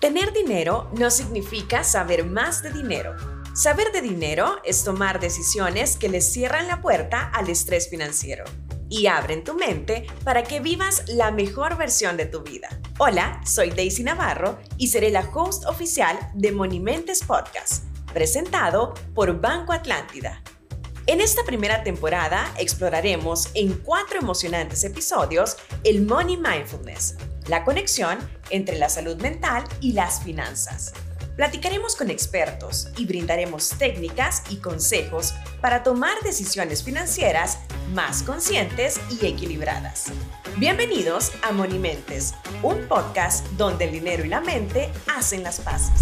Tener dinero no significa saber más de dinero. Saber de dinero es tomar decisiones que le cierran la puerta al estrés financiero y abren tu mente para que vivas la mejor versión de tu vida. Hola, soy Daisy Navarro y seré la host oficial de Monimentes Podcast, presentado por Banco Atlántida. En esta primera temporada exploraremos en cuatro emocionantes episodios el Money Mindfulness, la conexión entre la salud mental y las finanzas. Platicaremos con expertos y brindaremos técnicas y consejos para tomar decisiones financieras más conscientes y equilibradas. Bienvenidos a Monimentes, un podcast donde el dinero y la mente hacen las paces.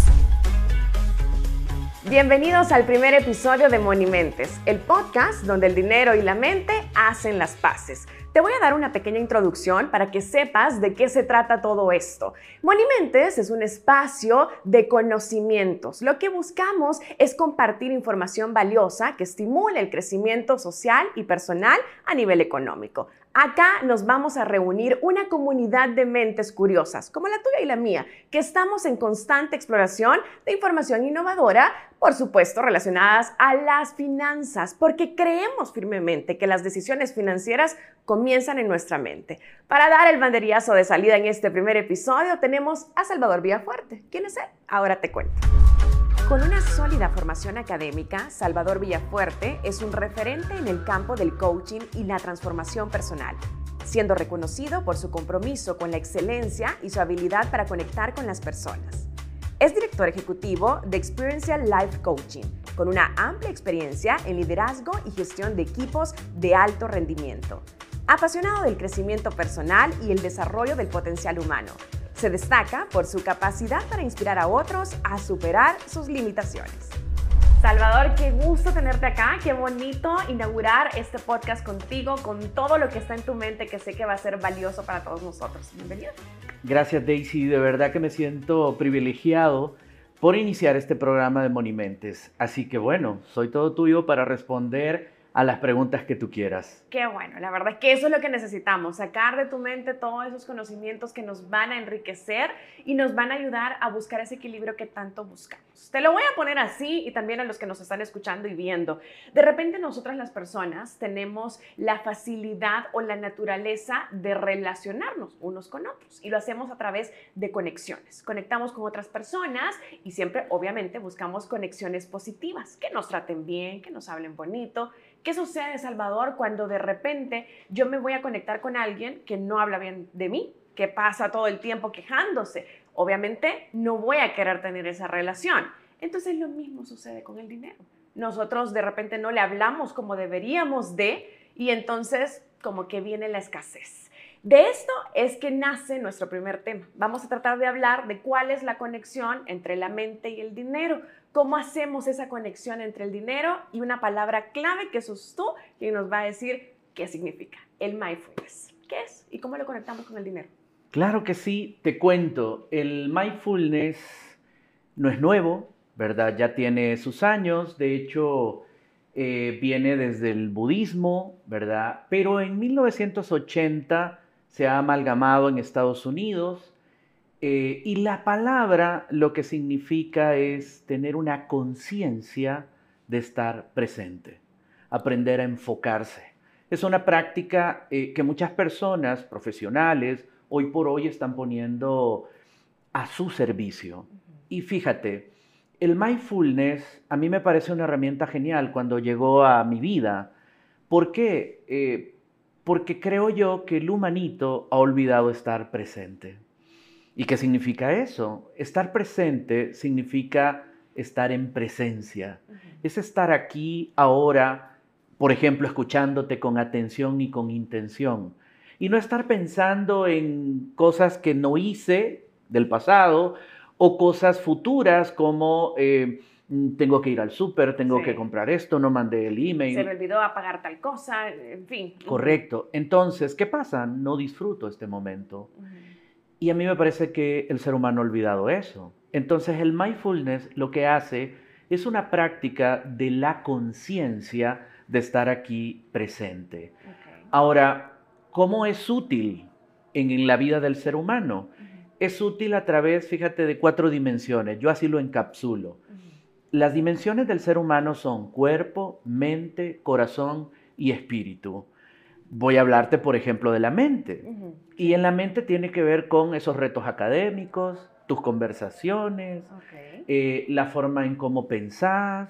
Bienvenidos al primer episodio de Monimentes, el podcast donde el dinero y la mente hacen las paces. Te voy a dar una pequeña introducción para que sepas de qué se trata todo esto. Monimentes es un espacio de conocimientos. Lo que buscamos es compartir información valiosa que estimule el crecimiento social y personal a nivel económico. Acá nos vamos a reunir una comunidad de mentes curiosas, como la tuya y la mía, que estamos en constante exploración de información innovadora, por supuesto relacionadas a las finanzas, porque creemos firmemente que las decisiones financieras comienzan en nuestra mente. Para dar el banderillazo de salida en este primer episodio tenemos a Salvador Villafuerte. ¿Quién es él? Ahora te cuento. Con una sólida formación académica, Salvador Villafuerte es un referente en el campo del coaching y la transformación personal, siendo reconocido por su compromiso con la excelencia y su habilidad para conectar con las personas. Es director ejecutivo de Experiential Life Coaching, con una amplia experiencia en liderazgo y gestión de equipos de alto rendimiento. Apasionado del crecimiento personal y el desarrollo del potencial humano, se destaca por su capacidad para inspirar a otros a superar sus limitaciones. Salvador, qué gusto tenerte acá, qué bonito inaugurar este podcast contigo, con todo lo que está en tu mente que sé que va a ser valioso para todos nosotros. Bienvenido. Gracias Daisy, de verdad que me siento privilegiado por iniciar este programa de Monimentes. Así que bueno, soy todo tuyo para responder a las preguntas que tú quieras. Qué bueno, la verdad es que eso es lo que necesitamos, sacar de tu mente todos esos conocimientos que nos van a enriquecer y nos van a ayudar a buscar ese equilibrio que tanto buscamos. Te lo voy a poner así y también a los que nos están escuchando y viendo. De repente nosotras las personas tenemos la facilidad o la naturaleza de relacionarnos unos con otros y lo hacemos a través de conexiones. Conectamos con otras personas y siempre obviamente buscamos conexiones positivas, que nos traten bien, que nos hablen bonito ¿Qué sucede, Salvador, cuando de repente yo me voy a conectar con alguien que no habla bien de mí, que pasa todo el tiempo quejándose? Obviamente no voy a querer tener esa relación. Entonces lo mismo sucede con el dinero. Nosotros de repente no le hablamos como deberíamos de y entonces como que viene la escasez. De esto es que nace nuestro primer tema. Vamos a tratar de hablar de cuál es la conexión entre la mente y el dinero, cómo hacemos esa conexión entre el dinero y una palabra clave que sos tú quien nos va a decir qué significa, el mindfulness. ¿Qué es y cómo lo conectamos con el dinero? Claro que sí, te cuento, el mindfulness no es nuevo, ¿verdad? Ya tiene sus años, de hecho eh, viene desde el budismo, ¿verdad? Pero en 1980 se ha amalgamado en Estados Unidos eh, y la palabra lo que significa es tener una conciencia de estar presente, aprender a enfocarse. Es una práctica eh, que muchas personas profesionales hoy por hoy están poniendo a su servicio. Y fíjate, el mindfulness a mí me parece una herramienta genial cuando llegó a mi vida. ¿Por qué? Eh, porque creo yo que el humanito ha olvidado estar presente. ¿Y qué significa eso? Estar presente significa estar en presencia. Es estar aquí, ahora, por ejemplo, escuchándote con atención y con intención. Y no estar pensando en cosas que no hice del pasado o cosas futuras como eh, tengo que ir al súper, tengo que comprar esto, no mandé el email. Se me olvidó apagar tal cosa, en fin. Correcto. Entonces, ¿qué pasa? No disfruto este momento. Y a mí me parece que el ser humano ha olvidado eso. Entonces el mindfulness lo que hace es una práctica de la conciencia de estar aquí presente. Ahora, ¿cómo es útil en la vida del ser humano? es útil a través, fíjate, de cuatro dimensiones. Yo así lo encapsulo. Las dimensiones del ser humano son cuerpo, mente, corazón y espíritu. Voy a hablarte, por ejemplo, de la mente. Y en la mente tiene que ver con esos retos académicos, tus conversaciones, eh, la forma en cómo pensás,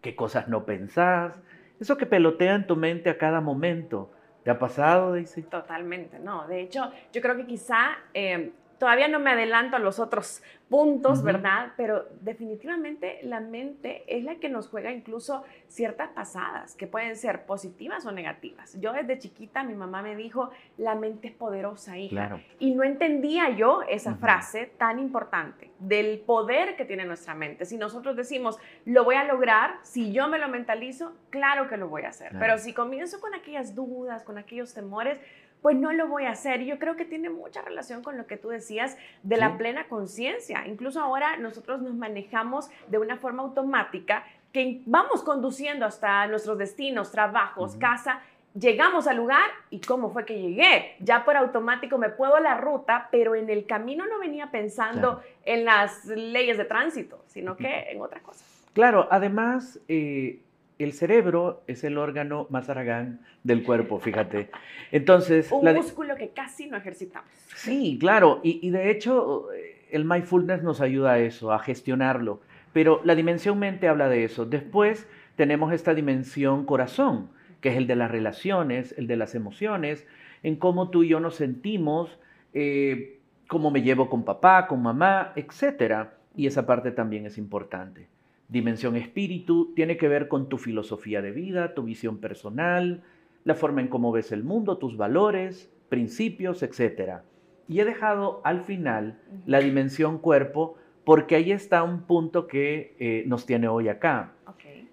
qué cosas no pensás, eso que pelotea en tu mente a cada momento. ¿Te ha pasado, Daisy? Totalmente, no. De hecho, yo creo que quizá eh, todavía no me adelanto a los otros puntos, ¿verdad? Pero definitivamente la mente es la que nos juega incluso ciertas pasadas, que pueden ser positivas o negativas. Yo desde chiquita mi mamá me dijo, la mente es poderosa, hija. Y no entendía yo esa frase tan importante del poder que tiene nuestra mente. Si nosotros decimos, lo voy a lograr, si yo me lo mentalizo, claro que lo voy a hacer. Pero si comienzo con aquellas dudas, con aquellos temores, pues no lo voy a hacer. Yo creo que tiene mucha relación con lo que tú decías de la plena conciencia. Incluso ahora nosotros nos manejamos de una forma automática que vamos conduciendo hasta nuestros destinos, trabajos, casa. Llegamos al lugar y cómo fue que llegué. Ya por automático me puedo la ruta, pero en el camino no venía pensando en las leyes de tránsito, sino que en otra cosa. Claro, además, eh, el cerebro es el órgano más aragán del cuerpo, fíjate. Entonces... Un músculo que casi no ejercitamos. Sí, claro. Y, de hecho, el mindfulness nos ayuda a eso, a gestionarlo. Pero la dimensión mente habla de eso. Después tenemos esta dimensión corazón, que es el de las relaciones, el de las emociones, en cómo tú y yo nos sentimos, eh, cómo me llevo con papá, con mamá, etc. Y esa parte también es importante. Dimensión espíritu tiene que ver con tu filosofía de vida, tu visión personal, la forma en cómo ves el mundo, tus valores, principios, etc. Y he dejado al final la dimensión cuerpo porque ahí está un punto que eh, nos tiene hoy acá.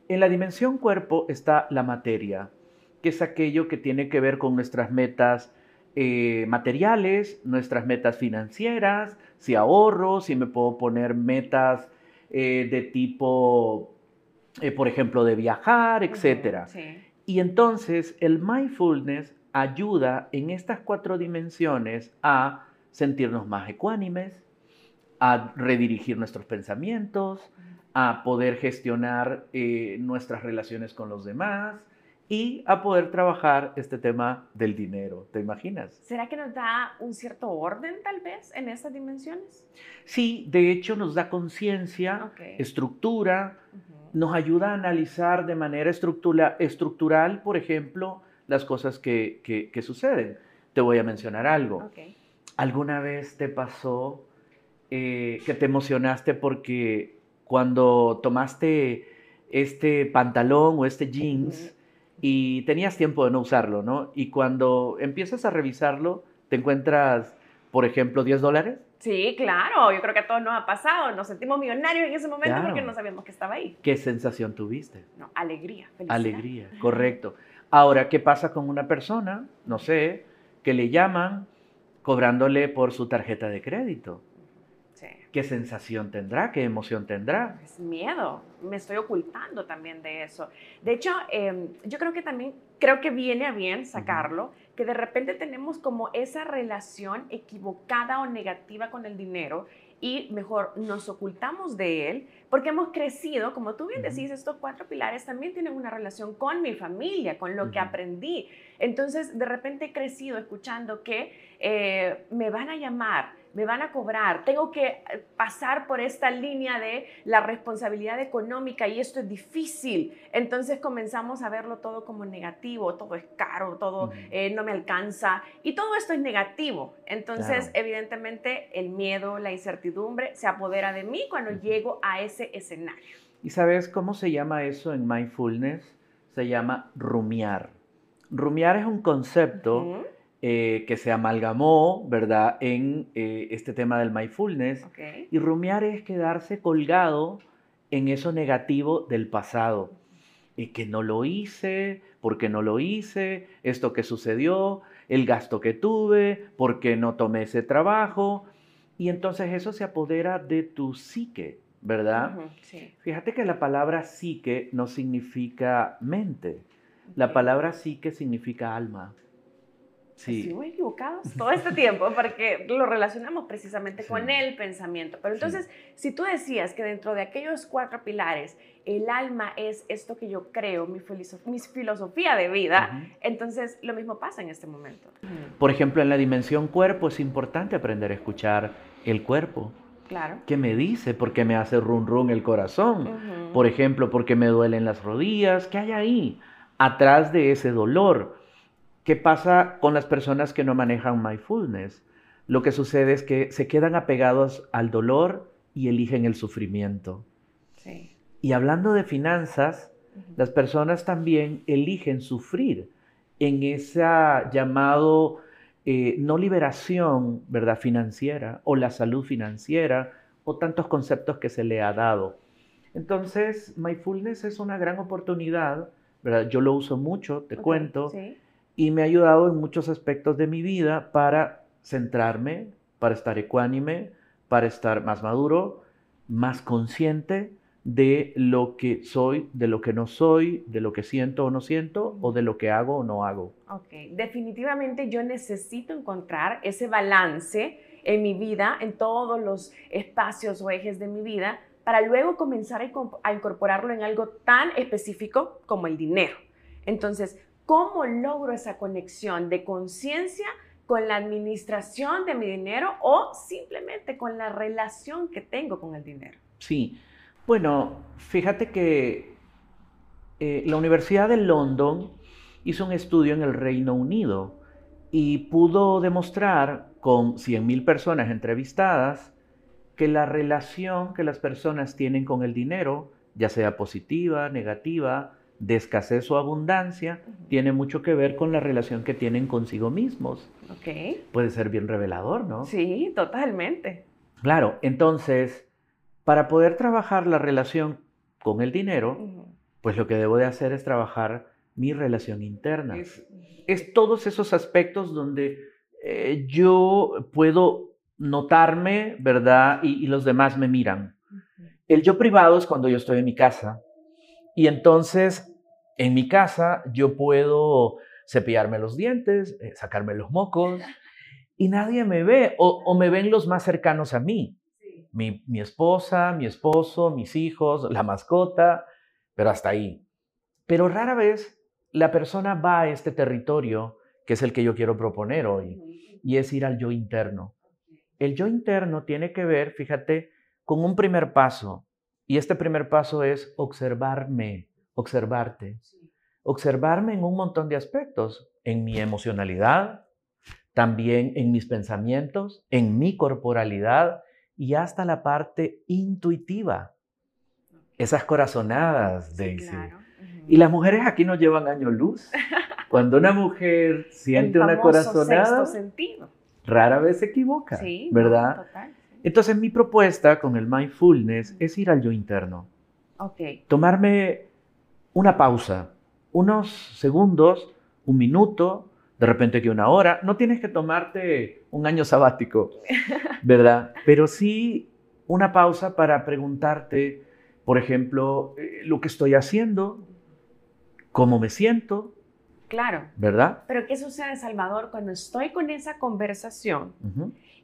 En la dimensión cuerpo está la materia, que es aquello que tiene que ver con nuestras metas eh, materiales, nuestras metas financieras, si ahorro, si me puedo poner metas eh, de tipo, eh, por ejemplo, de viajar, etc. Y entonces el mindfulness ayuda en estas cuatro dimensiones a sentirnos más ecuánimes, a redirigir nuestros pensamientos, a poder gestionar eh, nuestras relaciones con los demás, y a poder trabajar este tema del dinero. ¿Te imaginas? ¿Será que nos da un cierto orden tal vez en estas dimensiones? Sí, de hecho nos da conciencia, estructura, nos ayuda a analizar de manera estructural, por ejemplo, las cosas que, suceden. Te voy a mencionar algo. ¿Alguna vez te pasó eh, que te emocionaste porque cuando tomaste este pantalón o este jeans, y tenías tiempo de no usarlo, ¿no? Y cuando empiezas a revisarlo, te encuentras, por ejemplo, 10 dólares. Sí, claro, yo creo que a todos nos ha pasado. Nos sentimos millonarios en ese momento porque no sabíamos que estaba ahí. ¿Qué sensación tuviste? No, alegría, felicidad. Alegría, correcto. Ahora, ¿qué pasa con una persona, no sé, que le llaman cobrándole por su tarjeta de crédito? ¿Qué sensación tendrá? ¿Qué emoción tendrá? Es miedo. Me estoy ocultando también de eso. De hecho, em, yo creo que también, creo que viene a bien sacarlo, que de repente tenemos como esa relación equivocada o negativa con el dinero y mejor nos ocultamos de él porque hemos crecido, como tú bien decís, estos cuatro pilares también tienen una relación con mi familia, con lo que aprendí. Entonces, de repente he crecido escuchando que eh, me van a llamar, me van a cobrar, tengo que eh, pasar por esta línea de la responsabilidad económica y esto es difícil. Entonces comenzamos a verlo todo como negativo, todo es caro, todo eh, no me alcanza y todo esto es negativo. Entonces, evidentemente, el miedo, la incertidumbre se apodera de mí cuando llego a ese escenario. ¿Y sabes cómo se llama eso en mindfulness? Se llama rumiar. Rumiar es un concepto eh, que se amalgamó, ¿verdad?, en eh, este tema del mindfulness. Y rumiar es quedarse colgado en eso negativo del pasado. Y que no lo hice, porque no lo hice, esto que sucedió, el gasto que tuve, porque no tomé ese trabajo. Y entonces eso se apodera de tu psique, ¿verdad? Fíjate que la palabra psique no significa mente. La palabra psique significa alma. Sí. equivocados todo este tiempo porque lo relacionamos precisamente con el pensamiento. Pero entonces, si tú decías que dentro de aquellos cuatro pilares, el alma es esto que yo creo, mi, mi filosofía de vida, entonces lo mismo pasa en este momento. Por ejemplo, en la dimensión cuerpo es importante aprender a escuchar el cuerpo. Claro. ¿Qué me dice? ¿Por qué me hace run run el corazón? Por ejemplo, ¿por qué me duelen las rodillas? ¿Qué hay ahí? Atrás de ese dolor. ¿Qué pasa con las personas que no manejan mindfulness? Lo que sucede es que se quedan apegados al dolor y eligen el sufrimiento. Sí. Y hablando de finanzas, las personas también eligen sufrir en esa llamado eh, no liberación, ¿verdad? Financiera o la salud financiera o tantos conceptos que se le ha dado. Entonces, mindfulness es una gran oportunidad, ¿verdad? Yo lo uso mucho, te cuento, y me ha ayudado en muchos aspectos de mi vida para centrarme, para estar ecuánime, para estar más maduro, más consciente de lo que soy, de lo que no soy, de lo que siento o no siento, o de lo que hago o no hago. Ok, definitivamente yo necesito encontrar ese balance en mi vida, en todos los espacios o ejes de mi vida, para luego comenzar a incorporarlo en algo tan específico como el dinero. Entonces, ¿cómo logro esa conexión de conciencia con la administración de mi dinero o simplemente con la relación que tengo con el dinero? Sí, bueno, fíjate que eh, la Universidad de London hizo un estudio en el Reino Unido y pudo demostrar con 100.000 personas entrevistadas que la relación que las personas tienen con el dinero, ya sea positiva, negativa, de escasez o abundancia, tiene mucho que ver con la relación que tienen consigo mismos. Ok. Puede ser bien revelador, ¿no? Sí, totalmente. Claro, entonces para poder trabajar la relación con el dinero, pues lo que debo de hacer es trabajar mi relación interna. Es, todos esos aspectos donde eh, yo puedo notarme, ¿verdad? Y, los demás me miran. El yo privado es cuando yo estoy en mi casa. Y entonces, en mi casa, yo puedo cepillarme los dientes, eh, sacarme los mocos, y nadie me ve, o me ven los más cercanos a mí mi, esposa, mi esposo, mis hijos, la mascota, pero hasta ahí. Pero rara vez la persona va a este territorio que es el que yo quiero proponer hoy, y es ir al yo interno. El yo interno tiene que ver, fíjate, con un primer paso, y este primer paso es observarme, observarte. Observarme en un montón de aspectos, en mi emocionalidad, también en mis pensamientos, en mi corporalidad, y hasta la parte intuitiva. Esas corazonadas, Daisy. Y las mujeres aquí no llevan año luz. Cuando una mujer siente una corazonada, rara vez se equivoca, ¿verdad? Entonces mi propuesta con el mindfulness es ir al yo interno. Okay. Tomarme una pausa, unos segundos, un minuto, de repente que una hora. No tienes que tomarte un año sabático, ¿verdad? Pero sí una pausa para preguntarte, por ejemplo, eh, lo que estoy haciendo, cómo me siento. Claro. ¿Verdad? Pero ¿qué sucede, Salvador, cuando estoy con esa conversación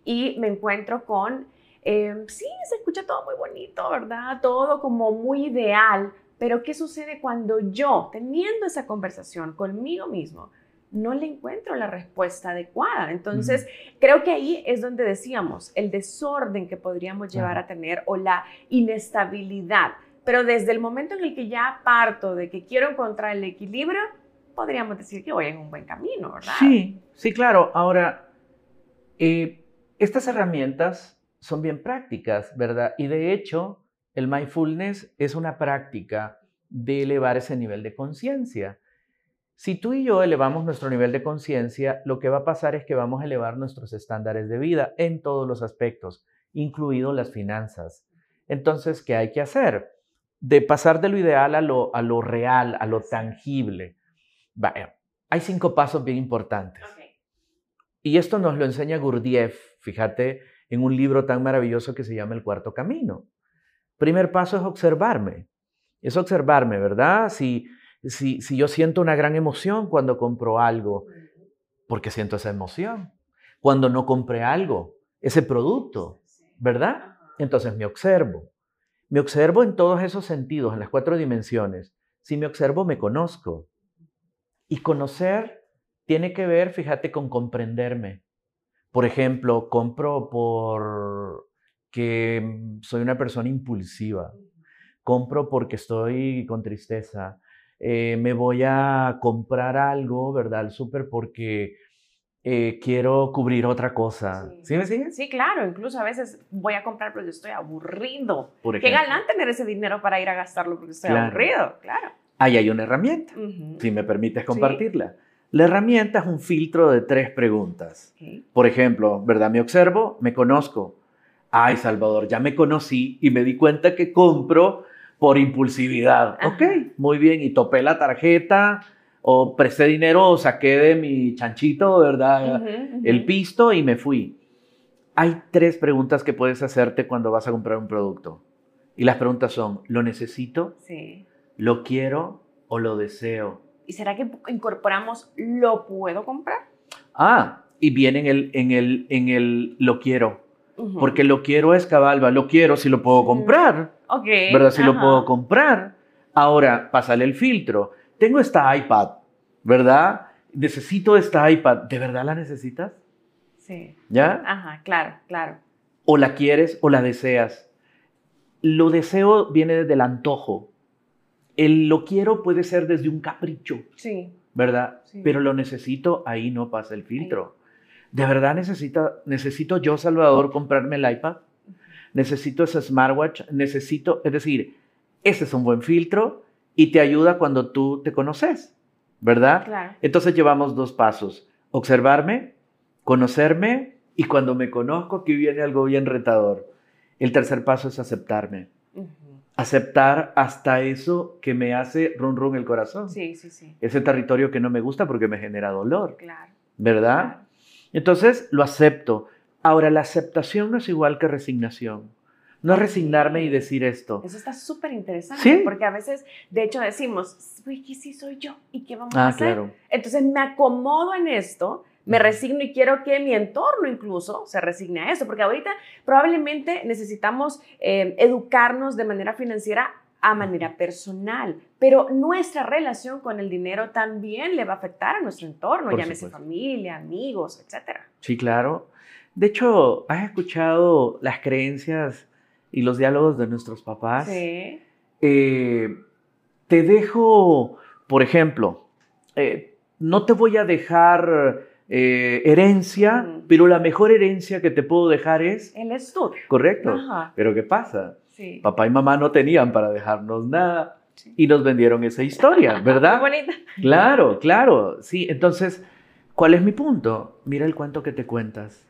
y me encuentro con, em, sí, se escucha todo muy bonito, ¿verdad? Todo como muy ideal, pero ¿qué sucede cuando yo, teniendo esa conversación conmigo mismo, no le encuentro la respuesta adecuada. Entonces, creo que ahí es donde decíamos el desorden que podríamos llevar a tener o la inestabilidad. Pero desde el momento en el que ya parto de que quiero encontrar el equilibrio, podríamos decir que voy en un buen camino, ¿verdad? Sí, sí, claro. Ahora, eh, estas herramientas son bien prácticas, ¿verdad? Y de hecho, el mindfulness es una práctica de elevar ese nivel de conciencia. Si tú y yo elevamos nuestro nivel de conciencia, lo que va a pasar es que vamos a elevar nuestros estándares de vida en todos los aspectos, incluido las finanzas. Entonces, ¿qué hay que hacer? De pasar de lo ideal a lo, a lo real, a lo tangible. Vaya, hay cinco pasos bien importantes. Y esto nos lo enseña Gurdjieff, fíjate, en un libro tan maravilloso que se llama El Cuarto Camino. Primer paso es observarme. Es observarme, ¿verdad? Si si, yo siento una gran emoción cuando compro algo, Porque siento esa emoción. Cuando no compré algo, ese producto, ¿verdad? Entonces me observo. Me observo en todos esos sentidos, en las cuatro dimensiones. Si me observo, me conozco. Y conocer tiene que ver, fíjate, con comprenderme. Por ejemplo, compro por que soy una persona impulsiva. Compro porque estoy con tristeza. Eh, me voy a comprar algo, ¿verdad? Al súper porque eh, quiero cubrir otra cosa. ¿Sí. me sigues? Sí, claro. Incluso a veces voy a comprar porque estoy aburrido. Qué galán tener ese dinero para ir a gastarlo porque estoy aburrido, claro. Ahí hay una herramienta, si me permites compartirla. La herramienta es un filtro de tres preguntas. Por ejemplo, ¿verdad? Me observo, me conozco. Ay, Salvador, ya me conocí y me di cuenta que compro por impulsividad. Ok, muy bien. Y topé la tarjeta, o presté dinero o saqué de mi chanchito, ¿verdad? El pisto y me fui. Hay tres preguntas que puedes hacerte cuando vas a comprar un producto. Y las preguntas son, ¿lo necesito? Sí. ¿Lo quiero o lo deseo? ¿Y será que incorporamos lo puedo comprar? Ah, y viene en el, en el, en el lo quiero. Porque lo quiero es cabalba, lo quiero si lo puedo comprar. Ok. ¿Verdad? Si lo puedo comprar. Ahora, pásale el filtro tengo esta iPad, ¿verdad? Necesito esta iPad. ¿De verdad la necesitas? Sí. ¿Ya? Ajá, claro, claro. O la quieres o la deseas. Lo deseo viene desde el antojo. El lo quiero puede ser desde un capricho. Sí. ¿Verdad? Pero lo necesito, ahí no pasa el filtro. ¿De verdad necesita, necesito yo, Salvador, comprarme el iPad? Necesito ese smartwatch, necesito, es decir, ese es un buen filtro y te ayuda cuando tú te conoces, ¿verdad? Claro. Entonces llevamos dos pasos, observarme, conocerme y cuando me conozco aquí viene algo bien retador. El tercer paso es aceptarme. Aceptar hasta eso que me hace run run el corazón. Sí, sí, sí. Ese territorio que no me gusta porque me genera dolor. Claro. ¿Verdad? Entonces lo acepto. Ahora, la aceptación no es igual que resignación. No resignarme y decir esto. Eso está súper interesante, porque a veces, de hecho, decimos, ¿qué sí soy yo? ¿Y qué vamos a ah, hacer? Claro. Entonces me acomodo en esto, me resigno y quiero que mi entorno incluso se resigne a esto, porque ahorita probablemente necesitamos eh, educarnos de manera financiera a manera personal, pero nuestra relación con el dinero también le va a afectar a nuestro entorno, llámese familia, amigos, etc. Sí, claro. De hecho, ¿has escuchado las creencias y los diálogos de nuestros papás. Sí. Eh, te dejo, por ejemplo, eh, no te voy a dejar eh, herencia, pero la mejor herencia que te puedo dejar es... El estudio. Correcto. Pero ¿qué pasa? Sí. Papá y mamá no tenían para dejarnos nada y nos vendieron esa historia, ¿verdad? Muy bonita. Claro, claro. Sí, entonces, ¿cuál es mi punto? Mira el cuento que te cuentas,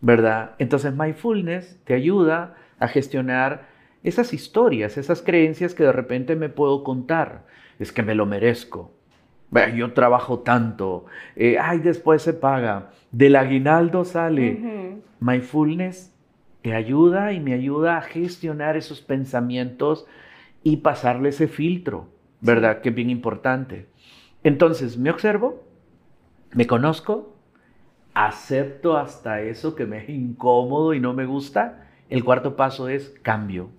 ¿verdad? Entonces, mindfulness te ayuda a gestionar esas historias, esas creencias que de repente me puedo contar. Es que me lo merezco. Yo trabajo tanto. Eh, ay, después se paga. Del aguinaldo sale. Mindfulness te ayuda y me ayuda a gestionar esos pensamientos y pasarle ese filtro, ¿verdad? Que es bien importante. Entonces, me observo, me conozco, acepto hasta eso que me es incómodo y no me gusta el cuarto paso es cambio.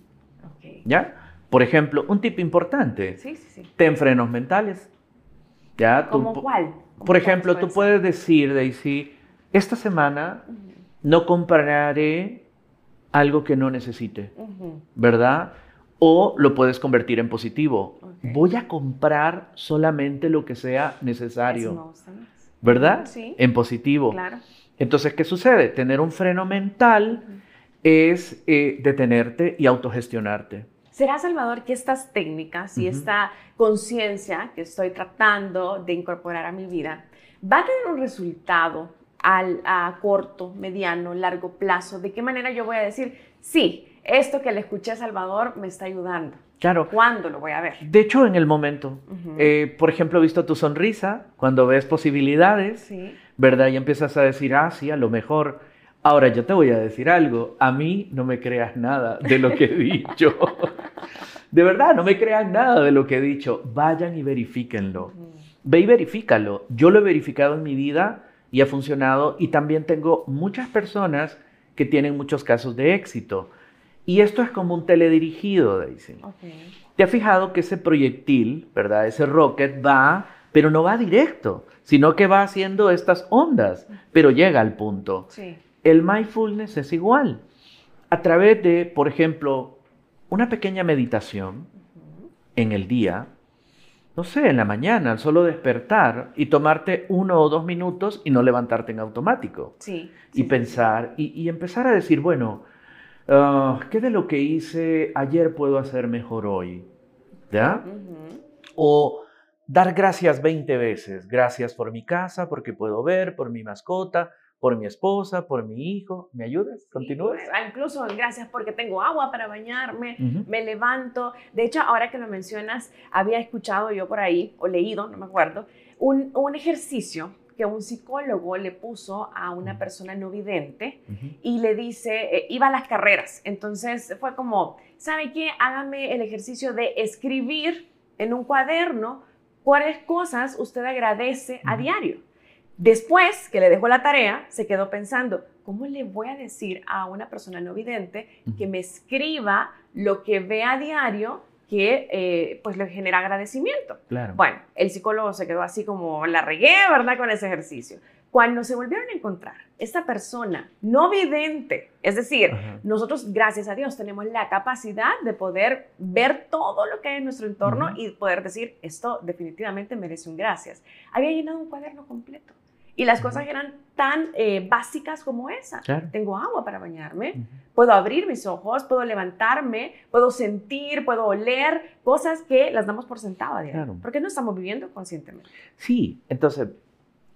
¿Ya? Por ejemplo, un tip importante. Sí, sí, sí. Ten frenos mentales. ¿Ya? ¿Cómo cuál? por ejemplo, tú puedes decir, Daisy, esta semana no compraré algo que no necesite, ¿verdad? O lo puedes convertir en positivo. Voy a comprar solamente lo que sea necesario. ¿Verdad? Sí. En positivo. Claro. Entonces, ¿qué sucede? Tener un freno mental es eh, detenerte y autogestionarte. ¿Será, Salvador, que estas técnicas y esta conciencia que estoy tratando de incorporar a mi vida va a tener un resultado al, a corto, mediano, largo plazo? ¿De qué manera yo voy a decir, sí, esto que le escuché a Salvador me está ayudando? Claro. ¿Cuándo lo voy a ver? De hecho, en el momento. Eh, por ejemplo, he visto tu sonrisa cuando ves posibilidades, ¿verdad? Y empiezas a decir, ah, sí, a lo mejor Ahora, yo te voy a decir algo. A mí no me creas nada de lo que he dicho. de verdad, no me creas nada de lo que he dicho. Vayan y verifíquenlo. Ve y verifícalo. Yo lo he verificado en mi vida y ha funcionado y también tengo muchas personas que tienen muchos casos de éxito. Y esto es como un teledirigido, Daisy. ¿Te has fijado que ese proyectil, ¿verdad? Ese rocket va, pero no va directo, sino que va haciendo estas ondas, pero llega al punto. Sí. El mindfulness es igual. A través de, por ejemplo, una pequeña meditación en el día, no sé, en la mañana, al solo despertar y tomarte uno o dos minutos y no levantarte en automático. Sí. y pensar y, empezar a decir, bueno, ah, ¿qué de lo que hice ayer puedo hacer mejor hoy? ¿Ya? O dar gracias 20 veces. Gracias por mi casa, porque puedo ver, por mi mascota, por mi esposa, por mi hijo. ¿Me ayudas? ¿Continúas? Ah, incluso gracias porque tengo agua para bañarme, me levanto. De hecho, ahora que lo mencionas, había escuchado yo por ahí, o leído, no me acuerdo, un, un ejercicio que un psicólogo le puso a una persona no vidente y le dice, eh, iba a las carreras. Entonces fue como, ¿sabe qué? Hágame el ejercicio de escribir en un cuaderno cuáles cosas usted agradece a diario. Después que le dejó la tarea, se quedó pensando, ¿cómo le voy a decir a una persona no vidente que me escriba lo que ve a diario que eh, pues le genera agradecimiento? Claro. Bueno, el psicólogo se quedó así como la regué, ¿verdad? Con ese ejercicio. Cuando se volvieron a encontrar, esta persona no vidente, es decir, nosotros, gracias a Dios, tenemos la capacidad de poder ver todo lo que hay en nuestro entorno y poder decir, esto definitivamente merece un gracias. Había llenado un cuaderno completo y las cosas eran tan eh, básicas como esa. Tengo agua para bañarme, puedo abrir mis ojos, puedo levantarme, puedo sentir, puedo oler, cosas que las damos por sentado a diario. Porque no estamos viviendo conscientemente. Sí, entonces,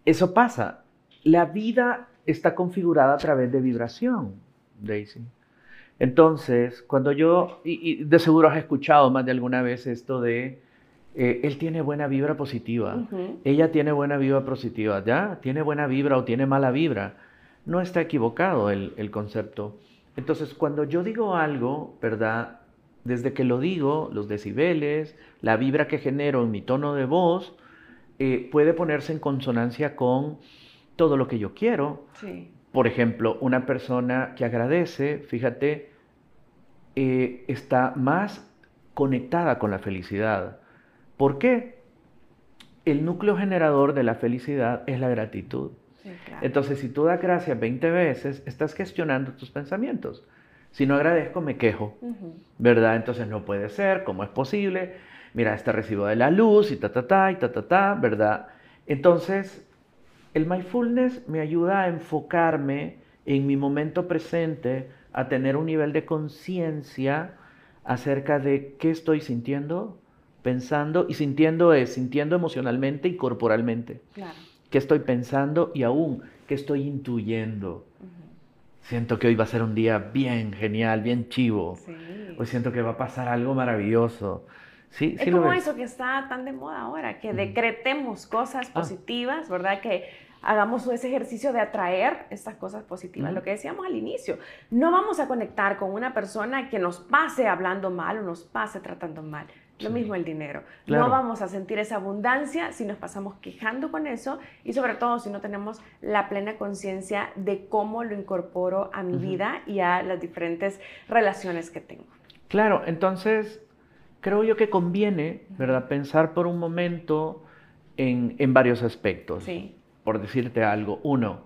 eso pasa. La vida está configurada a través de vibración, Daisy. Entonces, cuando yo, y de seguro has escuchado más de alguna vez esto de eh, él tiene buena vibra positiva, ella tiene buena vibra positiva, ¿ya? Tiene buena vibra o tiene mala vibra. No está equivocado el, concepto. Entonces, cuando yo digo algo, ¿verdad? Desde que lo digo, los decibeles, la vibra que genero en mi tono de voz, eh, puede ponerse en consonancia con todo lo que yo quiero. Por ejemplo, una persona que agradece, fíjate, eh, está más conectada con la felicidad. ¿Por qué? El núcleo generador de la felicidad es la gratitud. Entonces, si tú das gracias 20 veces, estás gestionando tus pensamientos. Si no agradezco, me quejo, ¿verdad? Entonces no puede ser, ¿cómo es posible? Mira, este recibo de la luz y ta, ta, ta, y ta, ta, ta, ¿verdad? Entonces, el mindfulness me ayuda a enfocarme en mi momento presente, a tener un nivel de conciencia acerca de qué estoy sintiendo, pensando y sintiendo es sintiendo emocionalmente y corporalmente. Claro. ¿Qué estoy pensando y aún qué estoy intuyendo? Siento que hoy va a ser un día bien genial, bien chivo. Hoy siento que va a pasar algo maravilloso. Sí, es como eso que está tan de moda ahora, que decretemos cosas ah. positivas, ¿verdad? Que hagamos ese ejercicio de atraer estas cosas positivas. Lo que decíamos al inicio, no vamos a conectar con una persona que nos pase hablando mal o nos pase tratando mal. Lo mismo el dinero. No vamos a sentir esa abundancia si nos pasamos quejando con eso y sobre todo si no tenemos la plena conciencia de cómo lo incorporo a mi vida y a las diferentes relaciones que tengo. Claro, entonces creo yo que conviene, ¿verdad? Pensar por un momento en, varios aspectos. Sí. Por decirte algo. Uno,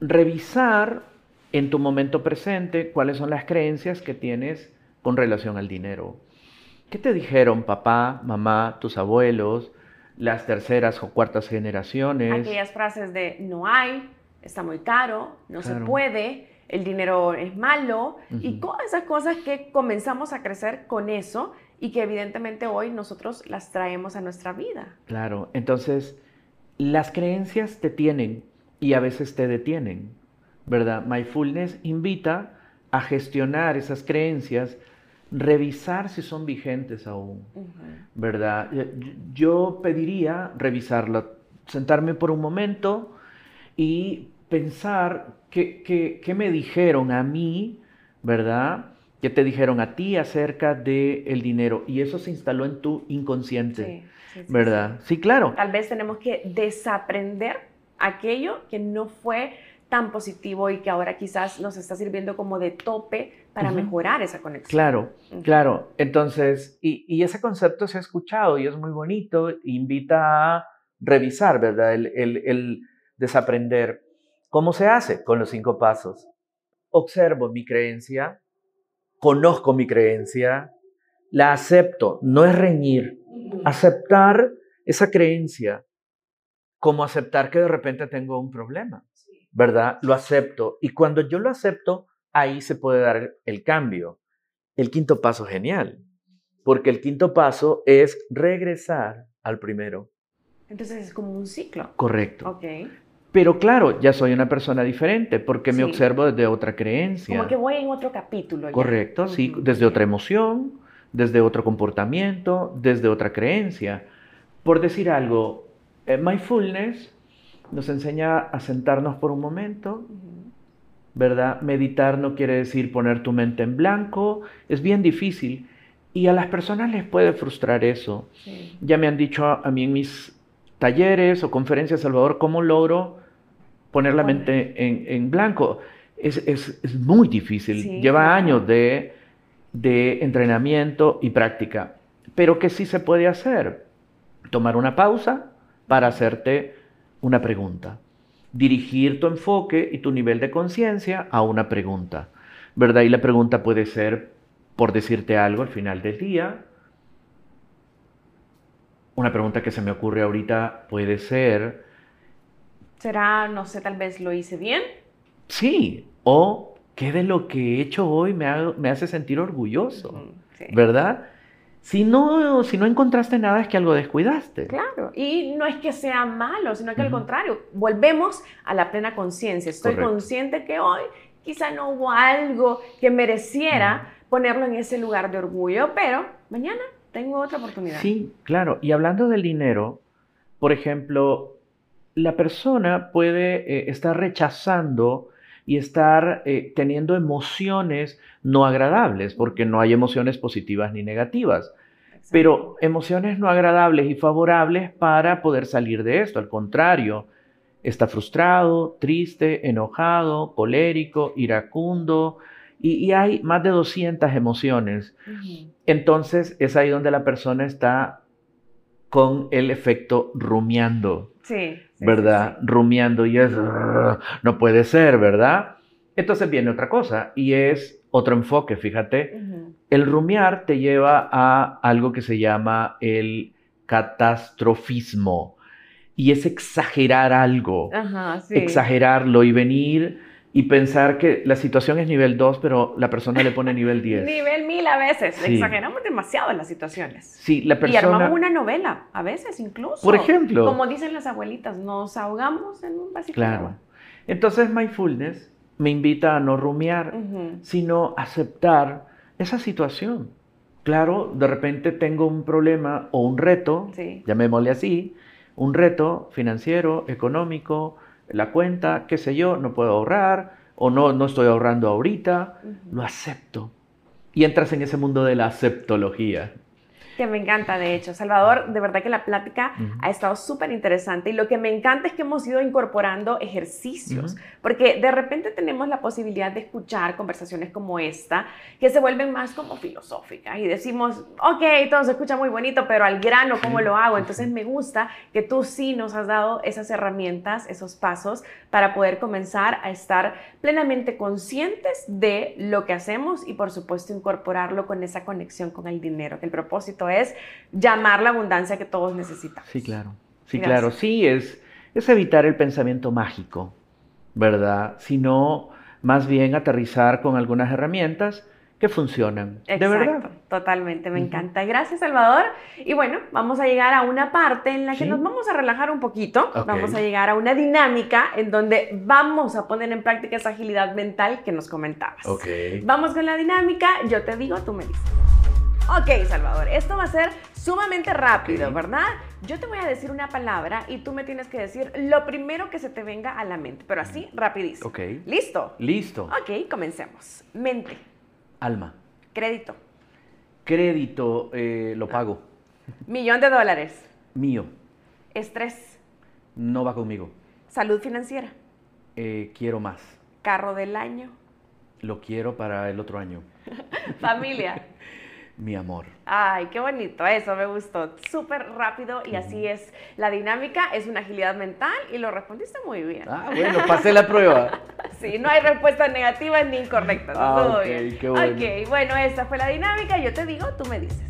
revisar en tu momento presente cuáles son las creencias que tienes con relación al dinero. ¿Qué te dijeron papá, mamá, tus abuelos, las terceras o cuartas generaciones? Aquellas frases de no hay, está muy caro, no se puede, el dinero es malo y todas esas cosas que comenzamos a crecer con eso y que evidentemente hoy nosotros las traemos a nuestra vida. Claro, entonces las creencias te tienen y a veces te detienen, ¿verdad? Mindfulness invita a gestionar esas creencias revisar si son vigentes aún, ¿verdad? Yo pediría revisarla, sentarme por un momento y pensar qué, me dijeron a mí, ¿verdad? ¿Qué te dijeron a ti acerca del el dinero? Y eso se instaló en tu inconsciente, ¿verdad? Sí. claro. Tal vez tenemos que desaprender aquello que no fue tan positivo y que ahora quizás nos está sirviendo como de tope para mejorar esa conexión. Claro, claro. Entonces, y, ese concepto se ha escuchado y es muy bonito, invita a revisar, ¿verdad? El, el desaprender. ¿Cómo se hace? Con los cinco pasos. Observo mi creencia, conozco mi creencia, la acepto, no es reñir, aceptar esa creencia, como aceptar que de repente tengo un problema, ¿verdad? Lo acepto y cuando yo lo acepto, ahí se puede dar el cambio. El quinto paso genial, porque el quinto paso es regresar al primero. Entonces es como un ciclo. Correcto. Ok. Pero claro, ya soy una persona diferente porque me observo desde otra creencia. Como que voy en otro capítulo. Correcto, sí, desde otra emoción, desde otro comportamiento, desde otra creencia. Por decir algo, eh, mindfulness nos enseña a sentarnos por un momento, ¿verdad? Meditar no quiere decir poner tu mente en blanco, es bien difícil y a las personas les puede frustrar eso. Ya me han dicho a, mí en mis talleres o conferencias, Salvador, ¿cómo logro poner la mente en, blanco? Es, muy difícil, lleva años de, de entrenamiento y práctica, pero que sí se puede hacer. Tomar una pausa para hacerte una pregunta. Dirigir tu enfoque y tu nivel de conciencia a una pregunta, ¿verdad? Y la pregunta puede ser, por decirte algo al final del día, una pregunta que se me ocurre ahorita puede ser... ¿Será, no sé, tal vez lo hice bien? Sí, o ¿qué de lo que he hecho hoy me, hace sentir orgulloso? ¿Verdad? Si no, si no encontraste nada es que algo descuidaste. Claro, y no es que sea malo, sino que al contrario, volvemos a la plena conciencia. Estoy consciente que hoy quizá no hubo algo que mereciera ponerlo en ese lugar de orgullo, pero mañana tengo otra oportunidad. Sí, claro. Y hablando del dinero, por ejemplo, la persona puede eh, estar rechazando y estar eh, teniendo emociones no agradables, porque no hay emociones positivas ni negativas, pero emociones no agradables y favorables para poder salir de esto. Al contrario, está frustrado, triste, enojado, colérico, iracundo, y, hay más de 200 emociones. Entonces es ahí donde la persona está con el efecto rumiando. Sí. ¿Verdad? Rumiando y es, no puede ser, ¿verdad? Entonces viene otra cosa y es otro enfoque, fíjate. El rumiar te lleva a algo que se llama el catastrofismo y es exagerar algo, exagerarlo y venir y pensar que la situación es nivel 2, pero la persona le pone nivel 10. nivel 1000 a veces. Exageramos demasiado en las situaciones. Sí, la persona... Y armamos una novela, a veces incluso. Por ejemplo. Como dicen las abuelitas, nos ahogamos en un vasito Claro. Entonces, mindfulness me invita a no rumiar, sino aceptar esa situación. Claro, de repente tengo un problema o un reto, llamémosle así, un reto financiero, económico, la cuenta, qué sé yo, no puedo ahorrar o no, no estoy ahorrando ahorita, lo acepto. Y entras en ese mundo de la aceptología que me encanta, de hecho. Salvador, de verdad que la plática ha estado súper interesante y lo que me encanta es que hemos ido incorporando ejercicios, porque de repente tenemos la posibilidad de escuchar conversaciones como esta, que se vuelven más como filosóficas y decimos, ok, todo se escucha muy bonito, pero al grano, ¿cómo lo hago? Entonces me gusta que tú sí nos has dado esas herramientas, esos pasos para poder comenzar a estar plenamente conscientes de lo que hacemos y por supuesto incorporarlo con esa conexión con el dinero, que el propósito es llamar la abundancia que todos necesitan. Sí, claro. Sí, claro. Sí, es, es evitar el pensamiento mágico, ¿verdad? Sino más bien aterrizar con algunas herramientas que funcionan. Exacto, de verdad. Totalmente, me encanta. Gracias, Salvador. Y bueno, vamos a llegar a una parte en la que nos vamos a relajar un poquito. Vamos a llegar a una dinámica en donde vamos a poner en práctica esa agilidad mental que nos comentabas. Okay. Vamos con la dinámica. Yo te digo, tú me dices. Ok, Salvador, esto va a ser sumamente rápido, ¿verdad? Yo te voy a decir una palabra y tú me tienes que decir lo primero que se te venga a la mente, pero así rapidísimo. Ok. ¿Listo? Listo. Ok, comencemos. Mente. Alma. Crédito. Crédito, eh, lo pago. Millón de dólares. Mío. Estrés. No va conmigo. Salud financiera. Eh, quiero más. Carro del año. Lo quiero para el otro año. Familia. Mi amor. Ay, qué bonito, eso me gustó. Súper rápido y así es la dinámica, es una agilidad mental y lo respondiste muy bien. Ah, bueno, pasé la prueba. sí, no hay respuestas negativas ni incorrectas, ah, todo bien. Qué bueno. Ok, bueno, esta fue la dinámica, yo te digo, tú me dices.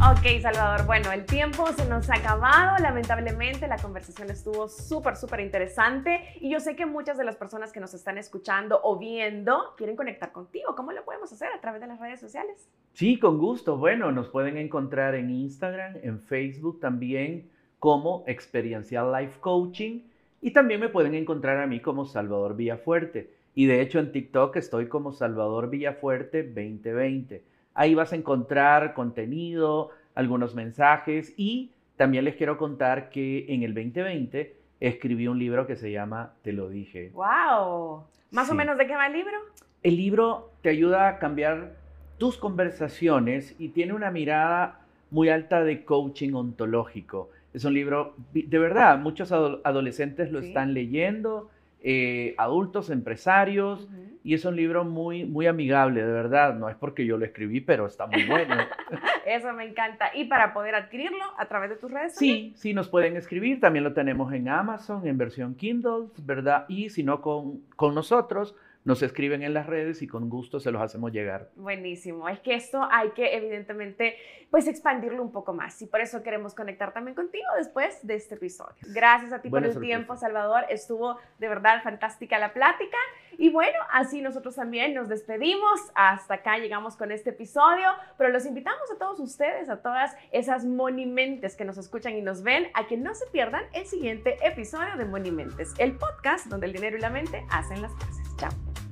Ok, Salvador, bueno, el tiempo se nos ha acabado, lamentablemente la conversación estuvo súper, súper interesante y yo sé que muchas de las personas que nos están escuchando o viendo quieren conectar contigo. ¿Cómo lo podemos hacer? ¿A través de las redes sociales? Sí, con gusto. Bueno, nos pueden encontrar en Instagram, en Facebook también como Experiencial Life Coaching y también me pueden encontrar a mí como Salvador Villafuerte. Y de hecho en TikTok estoy como Salvador Villafuerte 2020. Ahí vas a encontrar contenido, algunos mensajes y también les quiero contar que en el 2020 escribí un libro que se llama Te lo dije. ¡Wow! ¿Más o menos de qué va el libro? El libro te ayuda a cambiar tus conversaciones y tiene una mirada muy alta de coaching ontológico. Es un libro, de verdad, muchos adolescentes lo están leyendo eh, adultos, empresarios, y es un libro muy, muy amigable, de verdad. No es porque yo lo escribí, pero está muy bueno. Eso me encanta. ¿Y para poder adquirirlo a través de tus redes? Sí, sí, nos pueden escribir. También lo tenemos en Amazon, en versión Kindle, ¿verdad? Y si no, con, con nosotros nos escriben en las redes y con gusto se los hacemos llegar. Buenísimo. Es que esto hay que evidentemente pues expandirlo un poco más y por eso queremos conectar también contigo después de este episodio. Gracias a ti por el tiempo, Salvador. Estuvo de verdad fantástica la plática y bueno, así nosotros también nos despedimos. Hasta acá llegamos con este episodio, pero los invitamos a todos ustedes, a todas esas monimentes que nos escuchan y nos ven, a que no se pierdan el siguiente episodio de Monimentes, el podcast donde el dinero y la mente hacen las cosas. Chao.